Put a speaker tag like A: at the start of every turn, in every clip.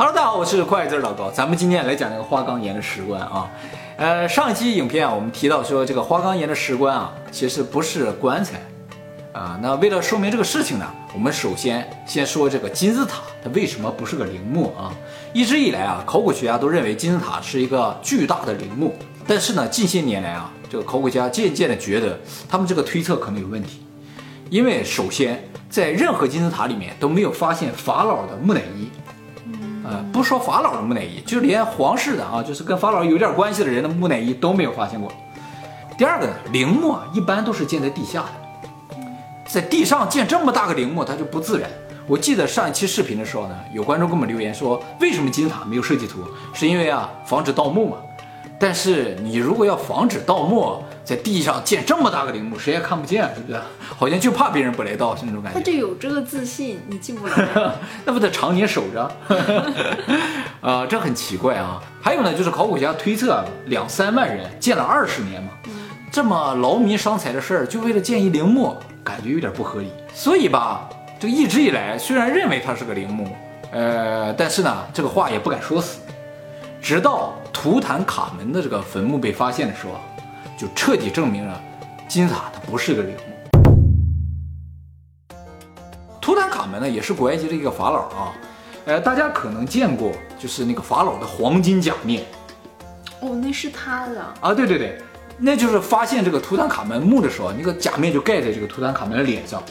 A: Hello，大家好，我是快字老高，咱们今天来讲这个花岗岩的石棺啊。呃，上一期影片啊，我们提到说这个花岗岩的石棺啊，其实不是棺材啊。那为了说明这个事情呢，我们首先先说这个金字塔它为什么不是个陵墓啊？一直以来啊，考古学家都认为金字塔是一个巨大的陵墓，但是呢，近些年来啊，这个考古家渐渐的觉得他们这个推测可能有问题，因为首先在任何金字塔里面都没有发现法老的木乃伊。呃，不说法老的木乃伊，就连皇室的啊，就是跟法老有点关系的人的木乃伊都没有发现过。第二个呢，陵墓，一般都是建在地下的，在地上建这么大个陵墓，它就不自然。我记得上一期视频的时候呢，有观众给我们留言说，为什么金字塔没有设计图？是因为啊，防止盗墓嘛。但是你如果要防止盗墓，在地上建这么大个陵墓，谁也看不见，对不对？好像就怕别人不来盗，是那种感觉。
B: 他就有这个自信，你进不来，
A: 那不得常年守着？啊，这很奇怪啊。还有呢，就是考古学家推测，两三万人建了二十年嘛，这么劳民伤财的事儿，就为了建一陵墓，感觉有点不合理。所以吧，这一直以来虽然认为它是个陵墓，呃，但是呢，这个话也不敢说死。直到图坦卡门的这个坟墓被发现的时候。就彻底证明了金字塔它不是个陵墓。图坦卡门呢，也是古埃及的一个法老啊，呃，大家可能见过，就是那个法老的黄金假面。
B: 哦，那是他的
A: 啊？对对对，那就是发现这个图坦卡门墓的时候，那个假面就盖在这个图坦卡门的脸上。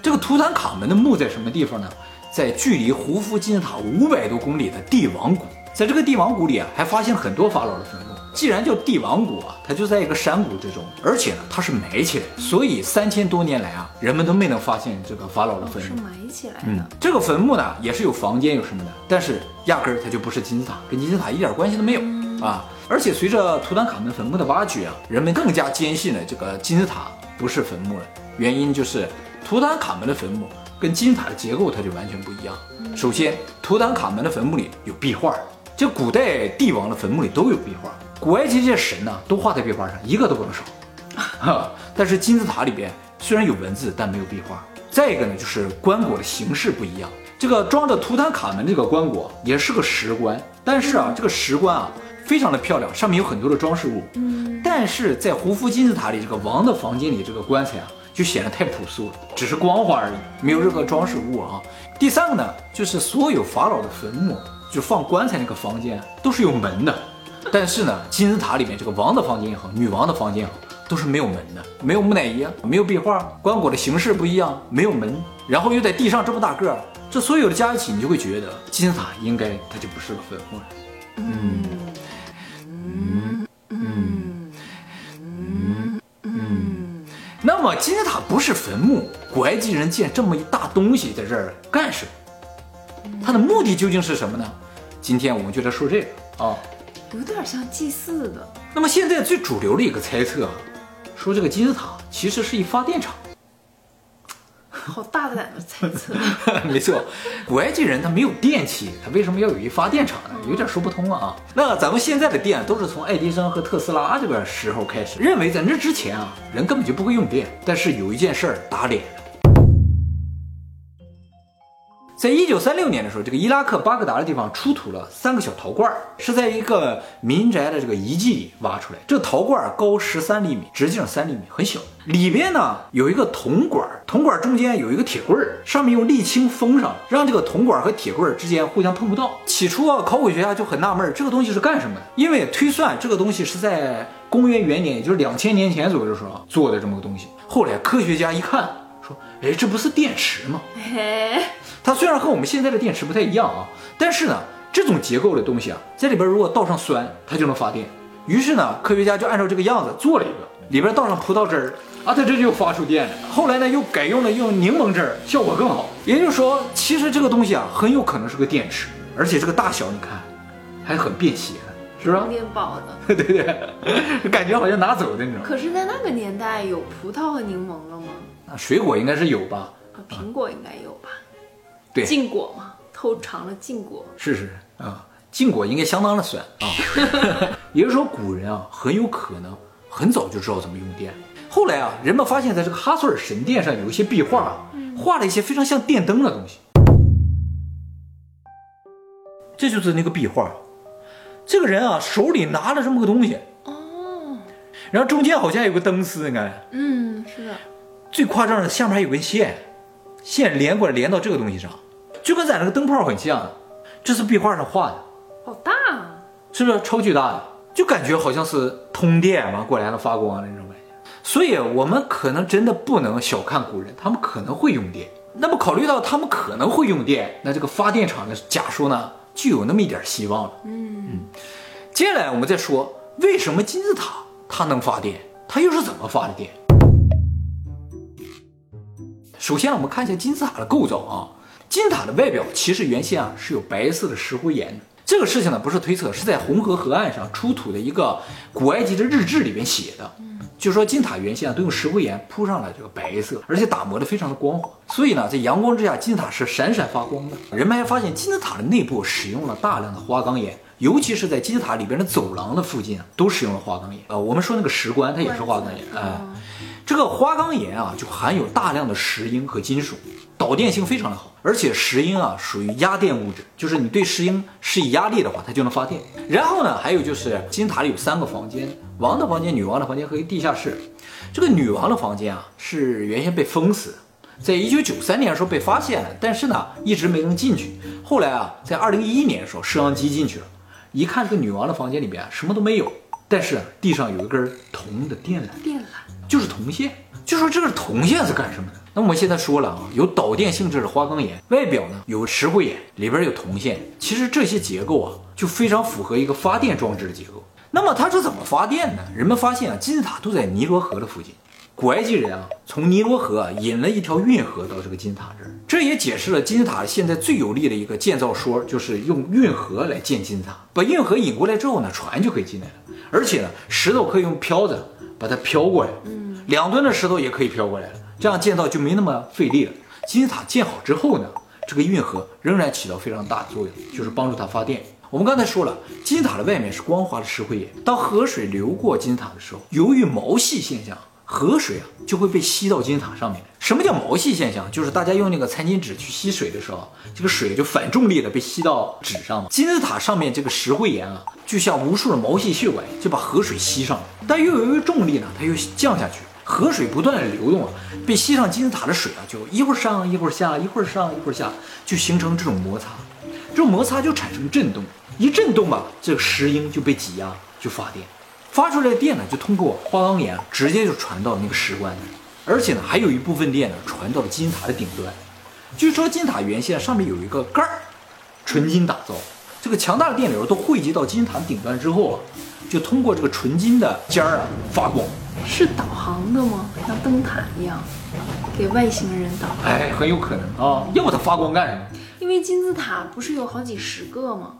A: 这个图坦卡门的墓在什么地方呢？在距离胡夫金字塔五百多公里的帝王谷，在这个帝王谷里啊，还发现很多法老的坟墓。既然叫帝王谷啊，它就在一个山谷之中，而且呢，它是埋起来，所以三千多年来啊，人们都没能发现这个法老的坟墓。
B: 是埋起来的。嗯，
A: 这个坟墓呢，也是有房间有什么的，但是压根儿它就不是金字塔，跟金字塔一点关系都没有啊。而且随着图坦卡门坟墓的挖掘啊，人们更加坚信了这个金字塔不是坟墓了。原因就是图坦卡门的坟墓跟金字塔的结构它就完全不一样。首先，图坦卡门的坟墓里有壁画，就古代帝王的坟墓里都有壁画。古埃及这些神呢，都画在壁画上，一个都不能少。哈，但是金字塔里边虽然有文字，但没有壁画。再一个呢，就是棺椁的形式不一样。这个装着图坦卡门这个棺椁也是个石棺，但是啊，这个石棺啊非常的漂亮，上面有很多的装饰物。嗯，但是在胡夫金字塔里这个王的房间里，这个棺材啊就显得太朴素了，只是光滑而已，没有任何装饰物啊。第三个呢，就是所有法老的坟墓，就放棺材那个房间都是有门的。但是呢，金字塔里面这个王的房间也好，女王的房间也好，都是没有门的，没有木乃伊，没有壁画，棺椁的形式不一样，没有门，然后又在地上这么大个儿，这所有的加一起，你就会觉得金字塔应该它就不是个坟墓了。嗯。嗯。嗯。嗯。嗯。那么金字塔不是坟墓，古埃及人建这么一大东西在这儿干什么？它的目的究竟是什么呢？今天我们就来说这个啊。
B: 有点像祭祀的。
A: 那么现在最主流的一个猜测，说这个金字塔其实是一发电厂。
B: 好大胆的猜测。
A: 没错，古埃及人他没有电器，他为什么要有一发电厂呢？有点说不通啊。那咱们现在的电都是从爱迪生和特斯拉这个时候开始，认为在那之前啊，人根本就不会用电。但是有一件事儿打脸。在一九三六年的时候，这个伊拉克巴格达的地方出土了三个小陶罐，是在一个民宅的这个遗迹里挖出来。这个陶罐高十三厘米，直径三厘米，很小。里边呢有一个铜管，铜管中间有一个铁棍儿，上面用沥青封上，让这个铜管和铁棍儿之间互相碰不到。起初啊，考古学家就很纳闷，这个东西是干什么的？因为推算这个东西是在公元元年，也就是两千年前左右的时候做的这么个东西。后来科学家一看，：“哎，这不是电池吗？”它虽然和我们现在的电池不太一样啊，但是呢，这种结构的东西啊，在里边如果倒上酸，它就能发电。于是呢，科学家就按照这个样子做了一个，里边倒上葡萄汁儿啊，它这就发出电了。后来呢，又改用了用柠檬汁儿，效果更好。也就是说，其实这个东西啊，很有可能是个电池，而且这个大小你看，还很便携，是吧？
B: 电宝的，
A: 对对，感觉好像拿走的那种。
B: 可是，在那个年代有葡萄和柠檬了吗？
A: 啊，水果应该是有吧？
B: 啊，苹果应该有吧？
A: 对，
B: 禁果嘛，偷尝了禁果。
A: 是是啊，禁果应该相当的酸啊。也就是说，古人啊，很有可能很早就知道怎么用电。后来啊，人们发现，在这个哈索尔神殿上有一些壁画，画了一些非常像电灯的东西。这就是那个壁画。这个人啊，手里拿着这么个东西，
B: 哦，
A: 然后中间好像有个灯丝，你看，
B: 嗯，是的，
A: 最夸张的下面还有根线，线连过来连到这个东西上，就跟咱那个灯泡很像。这是壁画上画的，
B: 好大啊！
A: 是不是超巨大的？就感觉好像是通电完过来了发光的那种感觉。所以，我们可能真的不能小看古人，他们可能会用电。那么，考虑到他们可能会用电，那这个发电厂的假说呢，就有那么一点希望了。
B: 嗯，
A: 接下来我们再说，为什么金字塔它能发电？它又是怎么发的电？首先，我们看一下金字塔的构造啊。金字塔的外表其实原先啊是有白色的石灰岩的。这个事情呢不是推测，是在红河河岸上出土的一个古埃及的日志里边写的。就说金塔原先啊都用石灰岩铺上了这个白色，而且打磨的非常的光滑，所以呢在阳光之下金字塔是闪闪发光的。人们还发现金字塔的内部使用了大量的花岗岩，尤其是在金字塔里边的走廊的附近啊都使用了花岗岩。呃，我们说那个石棺它也是花岗岩，哎，这个花岗岩啊就含有大量的石英和金属。导电性非常的好，而且石英啊属于压电物质，就是你对石英施以压力的话，它就能发电。然后呢，还有就是金字塔里有三个房间，王的房间、女王的房间和一个地下室。这个女王的房间啊是原先被封死，在一九九三年的时候被发现了，但是呢一直没能进去。后来啊，在二零一一年的时候，摄像机进去了，一看这个女王的房间里边什么都没有，但是地上有一根铜的电缆，
B: 电缆
A: 就是铜线。就说这个铜线是干什么的？那我们现在说了啊，有导电性质的花岗岩，外表呢有石灰岩，里边有铜线。其实这些结构啊，就非常符合一个发电装置的结构。那么它是怎么发电呢？人们发现啊，金字塔都在尼罗河的附近。古埃及人啊，从尼罗河引了一条运河到这个金字塔这儿，这也解释了金字塔现在最有力的一个建造说，就是用运河来建金字塔。把运河引过来之后呢，船就可以进来了，而且呢，石头可以用漂子把它漂过来。两吨的石头也可以漂过来了，这样建造就没那么费力了。金字塔建好之后呢，这个运河仍然起到非常大的作用，就是帮助它发电。我们刚才说了，金字塔的外面是光滑的石灰岩，当河水流过金字塔的时候，由于毛细现象，河水啊就会被吸到金字塔上面。什么叫毛细现象？就是大家用那个餐巾纸去吸水的时候，这个水就反重力的被吸到纸上。金字塔上面这个石灰岩啊，就像无数的毛细血管，就把河水吸上了。但又由于重力呢，它又降下去。河水不断的流动啊，被吸上金字塔的水啊，就一会儿上一会儿下，一会儿上一会儿下，就形成这种摩擦，这种摩擦就产生震动，一震动吧，这个石英就被挤压，就发电，发出来的电呢，就通过花岗岩直接就传到那个石棺里，而且呢，还有一部分电呢传到了金字塔的顶端。据说金字塔原先上面有一个盖儿，纯金打造，这个强大的电流都汇集到金字塔顶端之后啊，就通过这个纯金的尖儿啊发光。
B: 是导航的吗？像灯塔一样，给外星人导航？
A: 哎，很有可能啊，要不它发光干什么？
B: 因为金字塔不是有好几十个吗？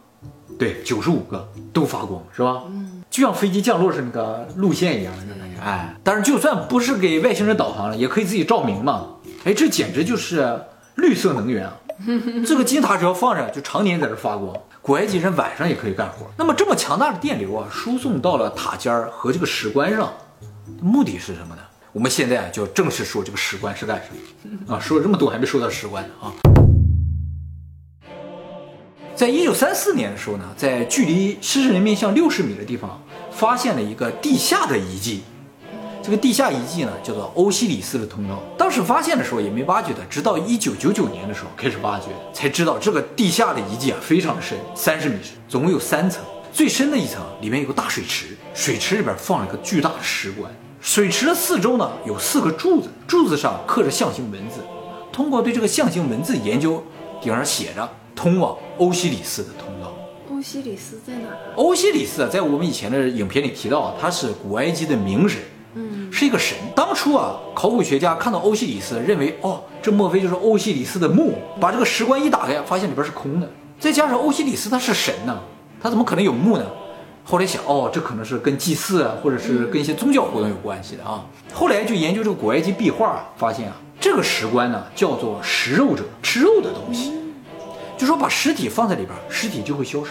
A: 对，九十五个都发光，是吧？嗯，就像飞机降落时那个路线一样的感觉。哎，但是就算不是给外星人导航了，也可以自己照明嘛。哎，这简直就是绿色能源啊！这个金字塔只要放着，就常年在这发光。古埃及人晚上也可以干活。那么这么强大的电流啊，输送到了塔尖儿和这个石棺上。目的是什么呢？我们现在就正式说这个石棺是干什么啊？说了这么多还没说到石棺啊！在一九三四年的时候呢，在距离狮身人面像六十米的地方，发现了一个地下的遗迹。这个地下遗迹呢，叫做欧西里斯的通道。当时发现的时候也没挖掘的，直到一九九九年的时候开始挖掘，才知道这个地下的遗迹啊非常的深，三十米深，总共有三层。最深的一层里面有个大水池，水池里边放了一个巨大的石棺。水池的四周呢有四个柱子，柱子上刻着象形文字。通过对这个象形文字研究，顶上写着“通往欧西里斯的通道”。
B: 欧西里斯在哪？
A: 欧西里斯啊在我们以前的影片里提到，他是古埃及的名神，
B: 嗯，
A: 是一个神。当初啊，考古学家看到欧西里斯，认为哦，这莫非就是欧西里斯的墓？把这个石棺一打开，发现里边是空的。再加上欧西里斯他是神呢。他怎么可能有墓呢？后来想，哦，这可能是跟祭祀啊，或者是跟一些宗教活动有关系的啊。后来就研究这个古埃及壁画，发现啊，这个石棺呢叫做食肉者，吃肉的东西，就说把尸体放在里边，尸体就会消失，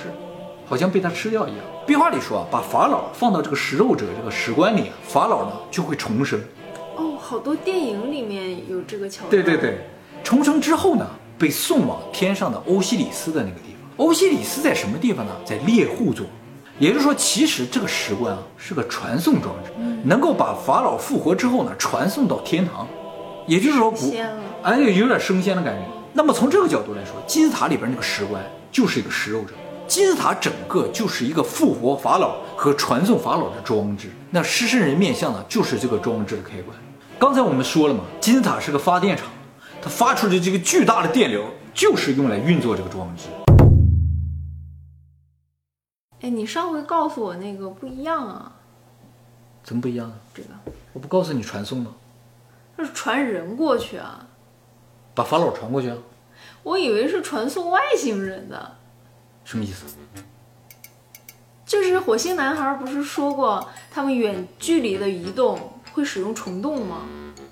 A: 好像被它吃掉一样。壁画里说啊，把法老放到这个食肉者这个石棺里，法老呢就会重生。
B: 哦，好多电影里面有这个桥段。
A: 对对对，重生之后呢，被送往天上的欧西里斯的那个地方。欧西里斯在什么地方呢？在猎户座。也就是说，其实这个石棺啊是个传送装置，能够把法老复活之后呢传送到天堂。也就是说，古哎，有点升仙的感觉。那么从这个角度来说，金字塔里边那个石棺就是一个食肉者，金字塔整个就是一个复活法老和传送法老的装置。那狮身人面像呢，就是这个装置的开关。刚才我们说了嘛，金字塔是个发电厂，它发出的这个巨大的电流就是用来运作这个装置。
B: 哎，你上回告诉我那个不一样啊，
A: 怎么不一样呢？
B: 这个
A: 我不告诉你传送吗？
B: 那是传人过去啊，
A: 把法老传过去啊？
B: 我以为是传送外星人的。
A: 什么意思？
B: 就是火星男孩不是说过他们远距离的移动会使用虫洞吗？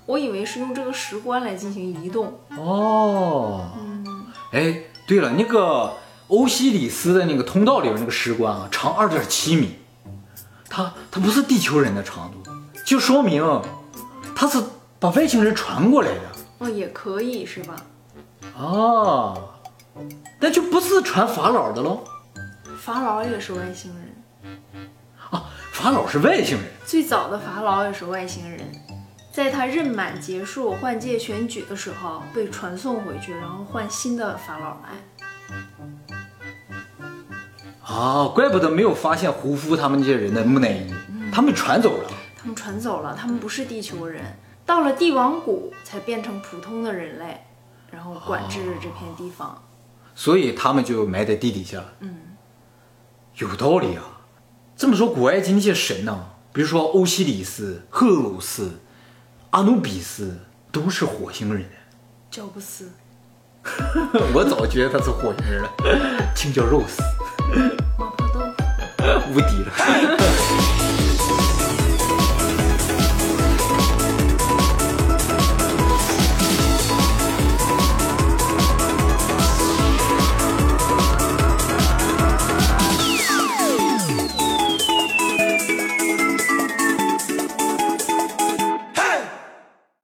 B: 我以为是用这个石棺来进行移动。
A: 哦，哎，对了，那个欧西里斯的那个通道里边那个石棺啊，长二点七米，它它不是地球人的长度，就说明它是把外星人传过来的。
B: 哦，也可以是吧？
A: 哦，那就不是传法老的喽
B: 法老也是外星人，
A: 啊，法老是外星人。
B: 最早的法老也是外星人，在他任满结束换届选举的时候被传送回去，然后换新的法老来。
A: 啊，怪不得没有发现胡夫他们这些人的木乃伊，他们传走了。
B: 他们传走了，他们不是地球人，到了帝王谷才变成普通的人类，然后管制这片地方。
A: 所以他们就埋在地底下。
B: 嗯，
A: 有道理啊。这么说，古埃及那些神呢、比如说欧西里斯、赫鲁斯、阿努比斯，都是火星人。
B: 乔布斯，
A: 我早觉得他是火星人了，请叫肉丝，
B: 麻婆豆腐。
A: 无敌了。